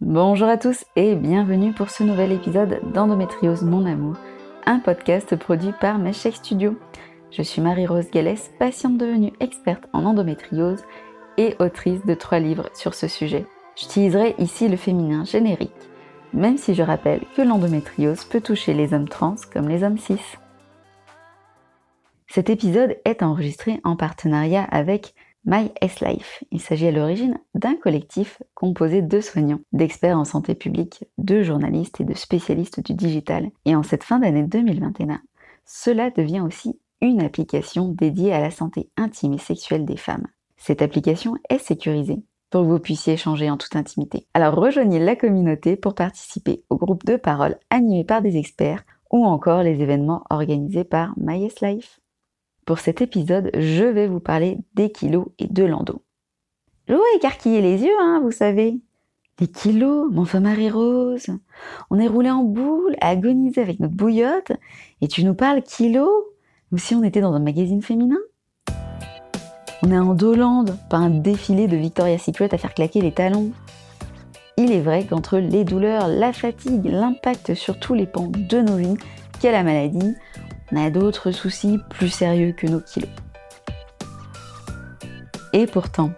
Bonjour à tous et bienvenue pour ce nouvel épisode d'Endométriose Mon Amour, un podcast produit par Meshake Studio. Je suis Marie-Rose Gallès, patiente devenue experte en endométriose et autrice de trois livres sur ce sujet. J'utiliserai ici le féminin générique, même si je rappelle que l'endométriose peut toucher les hommes trans comme les hommes cis. Cet épisode est enregistré en partenariat avec My S-Life. Il s'agit à l'origine d'un collectif composé de soignants, d'experts en santé publique, de journalistes et de spécialistes du digital. Et en cette fin d'année 2021, cela devient aussi une application dédiée à la santé intime et sexuelle des femmes. Cette application est sécurisée pour que vous puissiez échanger en toute intimité. Alors rejoignez la communauté pour participer au groupe de parole animé par des experts ou encore les événements organisés par My Life. Pour cet épisode, je vais vous parler des kilos et de l'endo. Je vous écarquiller les yeux, hein, vous savez. Les kilos, mon femme Marie-Rose. On est roulé en boule, à agoniser avec notre bouillotte, et tu nous parles kilos? Ou si on était dans un magazine féminin? On est en Dolande, pas un défilé de Victoria's Secret à faire claquer les talons. Il est vrai qu'entre les douleurs, la fatigue, l'impact sur tous les pans de nos vies, qu'est la maladie, on a d'autres soucis plus sérieux que nos kilos. Et pourtant,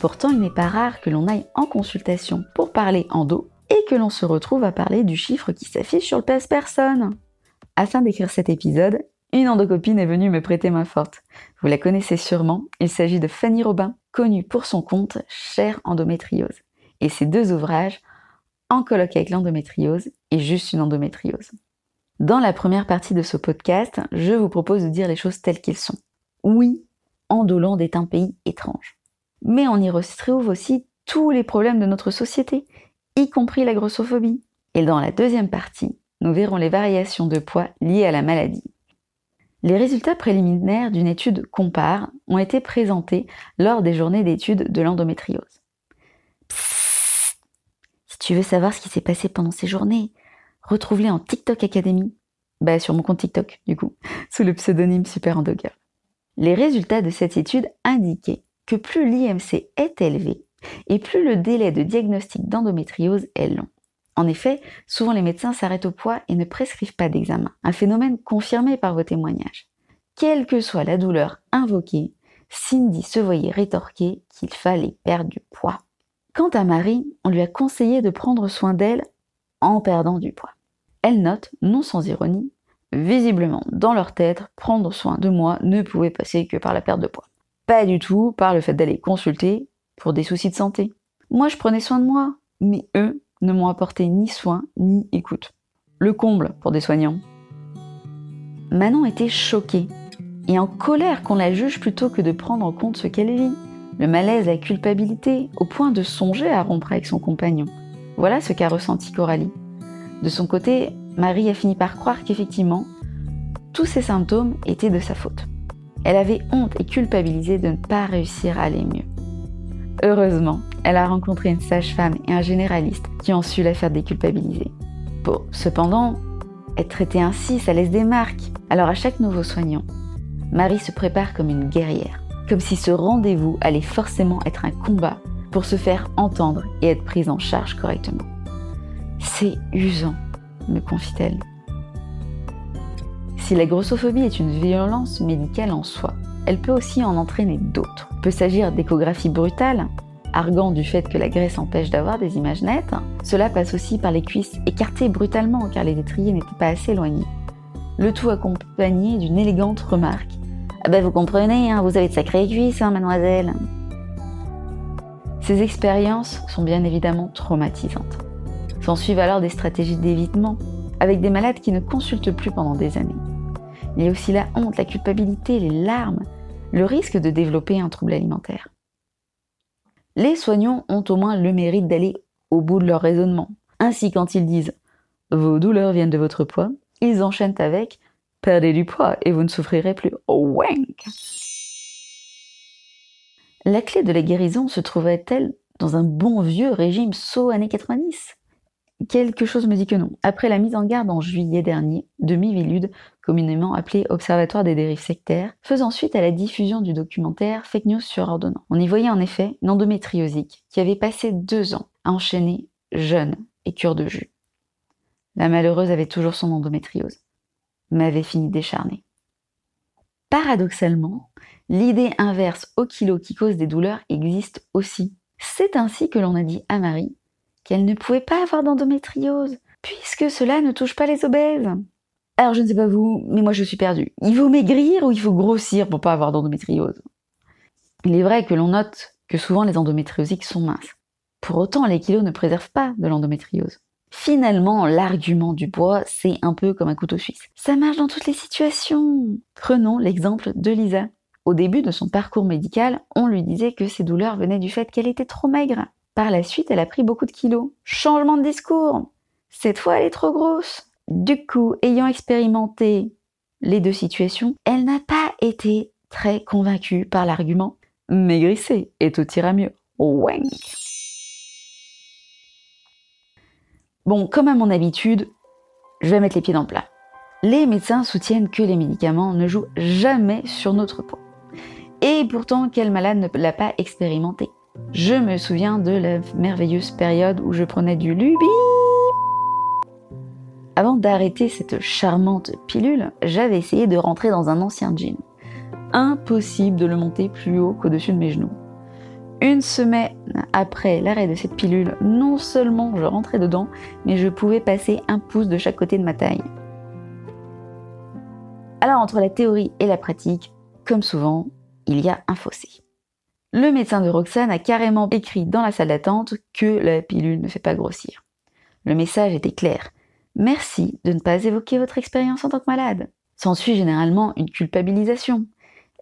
pourtant il n'est pas rare que l'on aille en consultation pour parler en dos et que l'on se retrouve à parler du chiffre qui s'affiche sur le pèse-personne. Afin d'écrire cet épisode, une endocopine est venue me prêter main forte. Vous la connaissez sûrement, il s'agit de Fanny Robin, connue pour son compte Cher endométriose. Et ses deux ouvrages, En colloque avec l'endométriose et Juste une endométriose. Dans la première partie de ce podcast, je vous propose de dire les choses telles qu'elles sont. Oui, Andolande est un pays étrange. Mais on y retrouve aussi tous les problèmes de notre société, y compris la grossophobie. Et dans la deuxième partie, nous verrons les variations de poids liées à la maladie. Les résultats préliminaires d'une étude Compare ont été présentés lors des journées d'études de l'endométriose. Si tu veux savoir ce qui s'est passé pendant ces journées, retrouve-les en TikTok Academy. Bah, sur mon compte TikTok, du coup, sous le pseudonyme Super Endogirl. Les résultats de cette étude indiquaient que plus l'IMC est élevé et plus le délai de diagnostic d'endométriose est long. En effet, souvent les médecins s'arrêtent au poids et ne prescrivent pas d'examen, un phénomène confirmé par vos témoignages. Quelle que soit la douleur invoquée, Cindy se voyait rétorquer qu'il fallait perdre du poids. Quant à Marie, on lui a conseillé de prendre soin d'elle en perdant du poids. Elle note, non sans ironie, visiblement dans leur tête, prendre soin de moi ne pouvait passer que par la perte de poids. Pas du tout par le fait d'aller consulter pour des soucis de santé. Moi je prenais soin de moi, mais eux ne m'ont apporté ni soin ni écoute. Le comble pour des soignants. Manon était choquée et en colère qu'on la juge plutôt que de prendre en compte ce qu'elle vit. Le malaise, la culpabilité, au point de songer à rompre avec son compagnon. Voilà ce qu'a ressenti Coralie. De son côté, Marie a fini par croire qu'effectivement, tous ces symptômes étaient de sa faute. Elle avait honte et culpabilisé de ne pas réussir à aller mieux. Heureusement, elle a rencontré une sage-femme et un généraliste qui ont su la faire déculpabiliser. Bon, cependant, être traitée ainsi, ça laisse des marques. Alors à chaque nouveau soignant, Marie se prépare comme une guerrière, comme si ce rendez-vous allait forcément être un combat pour se faire entendre et être prise en charge correctement. C'est usant, me confie-t-elle. Si la grossophobie est une violence médicale en soi, elle peut aussi en entraîner d'autres. Peut s'agir d'échographie brutale, arguant du fait que la graisse empêche d'avoir des images nettes. Cela passe aussi par les cuisses écartées brutalement car les étriers n'étaient pas assez éloignés. Le tout accompagné d'une élégante remarque. Ah ben vous comprenez, hein, vous avez de sacrées cuisses, hein, mademoiselle. Ces expériences sont bien évidemment traumatisantes. S'en suivent alors des stratégies d'évitement, avec des malades qui ne consultent plus pendant des années. Il y a aussi la honte, la culpabilité, les larmes, le risque de développer un trouble alimentaire. Les soignants ont au moins le mérite d'aller au bout de leur raisonnement. Ainsi, quand ils disent vos douleurs viennent de votre poids, ils enchaînent avec perdez du poids et vous ne souffrirez plus. Oh, wank la clé de la guérison se trouverait-elle dans un bon vieux régime saut années 90 Quelque chose me dit que non. Après la mise en garde en juillet dernier de Mivilude communément appelé Observatoire des dérives sectaires, faisant suite à la diffusion du documentaire Fake News sur ordonnance. On y voyait en effet une endométriosique qui avait passé deux ans à enchaîner jeûne et cure de jus. La malheureuse avait toujours son endométriose, mais avait fini décharnée. Paradoxalement, l'idée inverse au kilo qui cause des douleurs existe aussi. C'est ainsi que l'on a dit à Marie qu'elle ne pouvait pas avoir d'endométriose, puisque cela ne touche pas les obèses. Alors je ne sais pas vous, mais moi je suis perdue. Il faut maigrir ou il faut grossir pour pas avoir d'endométriose? Il est vrai que l'on note que souvent les endométriosiques sont minces. Pour autant, les kilos ne préservent pas de l'endométriose. Finalement, l'argument du poids, c'est un peu comme un couteau suisse. Ça marche dans toutes les situations. Prenons l'exemple de Lisa. Au début de son parcours médical, on lui disait que ses douleurs venaient du fait qu'elle était trop maigre. Par la suite, elle a pris beaucoup de kilos. Changement de discours. Cette fois, elle est trop grosse. Du coup, ayant expérimenté les deux situations, elle n'a pas été très convaincue par l'argument maigrissez et tout ira mieux. Wank. Bon, comme à mon habitude, je vais mettre les pieds dans le plat. Les médecins soutiennent que les médicaments ne jouent jamais sur notre poids. Et pourtant, quel malade ne l'a pas expérimenté Je me souviens de la merveilleuse période où je prenais du lubi. Avant d'arrêter cette charmante pilule, j'avais essayé de rentrer dans un ancien jean. Impossible de le monter plus haut qu'au-dessus de mes genoux. Une semaine après l'arrêt de cette pilule, non seulement je rentrais dedans, mais je pouvais passer un pouce de chaque côté de ma taille. Alors entre la théorie et la pratique, comme souvent, il y a un fossé. Le médecin de Roxane a carrément écrit dans la salle d'attente que la pilule ne fait pas grossir. Le message était clair. Merci de ne pas évoquer votre expérience en tant que malade. S'ensuit généralement une culpabilisation.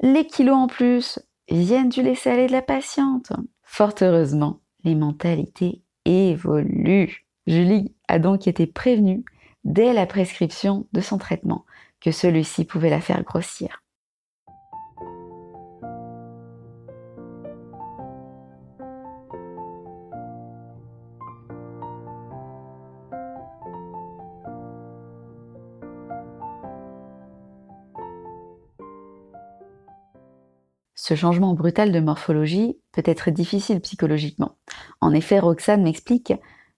Les kilos en plus, viennent du laisser aller de la patiente. Fort heureusement, les mentalités évoluent. Julie a donc été prévenue dès la prescription de son traitement que celui-ci pouvait la faire grossir. Ce changement brutal de morphologie peut être difficile psychologiquement. En effet, Roxane m'explique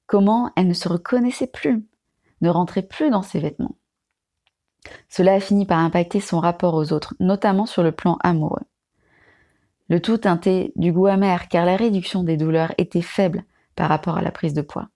comment elle ne se reconnaissait plus, ne rentrait plus dans ses vêtements. Cela a fini par impacter son rapport aux autres, notamment sur le plan amoureux. Le tout teinté du goût amer car la réduction des douleurs était faible par rapport à la prise de poids.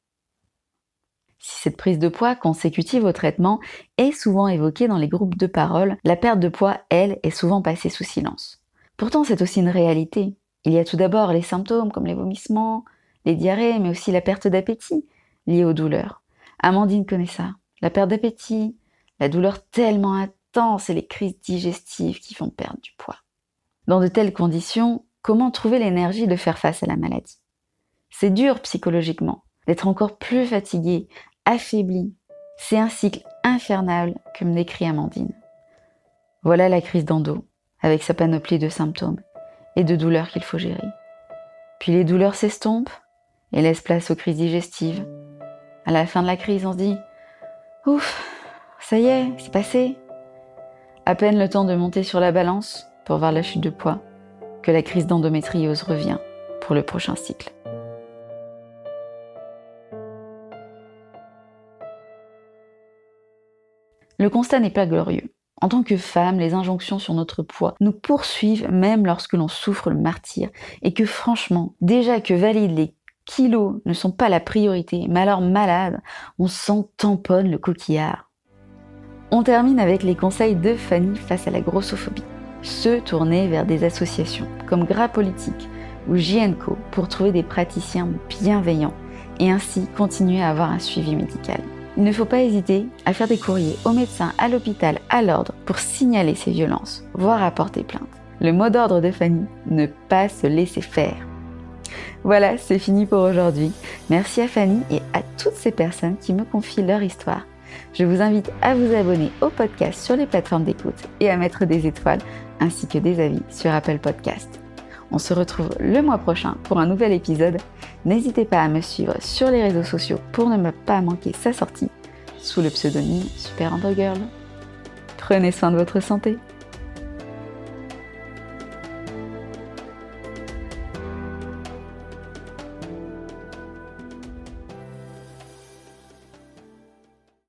Si cette prise de poids consécutive au traitement est souvent évoquée dans les groupes de parole, la perte de poids, elle, est souvent passée sous silence. Pourtant, c'est aussi une réalité. Il y a tout d'abord les symptômes comme les vomissements, les diarrhées, mais aussi la perte d'appétit liée aux douleurs. Amandine connaît ça. La perte d'appétit, la douleur tellement intense et les crises digestives qui font perdre du poids. Dans de telles conditions, comment trouver l'énergie de faire face à la maladie? C'est dur psychologiquement, d'être encore plus fatigué, affaibli. C'est un cycle infernal que me décrit Amandine. Voilà la crise d'endo avec sa panoplie de symptômes et de douleurs qu'il faut gérer. Puis les douleurs s'estompent et laissent place aux crises digestives. À la fin de la crise, on se dit Ouf, ça y est, c'est passé. À peine le temps de monter sur la balance pour voir la chute de poids que la crise d'endométriose revient pour le prochain cycle. Le constat n'est pas glorieux. En tant que femme, les injonctions sur notre poids nous poursuivent même lorsque l'on souffre le martyr et que franchement, déjà que valide les kilos ne sont pas la priorité, mais alors malade, on s'en tamponne le coquillard. On termine avec les conseils de Fanny face à la grossophobie. Se tourner vers des associations comme Gras Politique ou JNCO pour trouver des praticiens bienveillants et ainsi continuer à avoir un suivi médical. Il ne faut pas hésiter à faire des courriers au médecin, à l'hôpital, à l'ordre pour signaler ces violences, voire apporter plainte. Le mot d'ordre de Fanny, ne pas se laisser faire. Voilà, c'est fini pour aujourd'hui. Merci à Fanny et à toutes ces personnes qui me confient leur histoire. Je vous invite à vous abonner au podcast sur les plateformes d'écoute et à mettre des étoiles ainsi que des avis sur Apple Podcast. On se retrouve le mois prochain pour un nouvel épisode. N'hésitez pas à me suivre sur les réseaux sociaux pour ne pas manquer sa sortie sous le pseudonyme Super. Prenez soin de votre santé.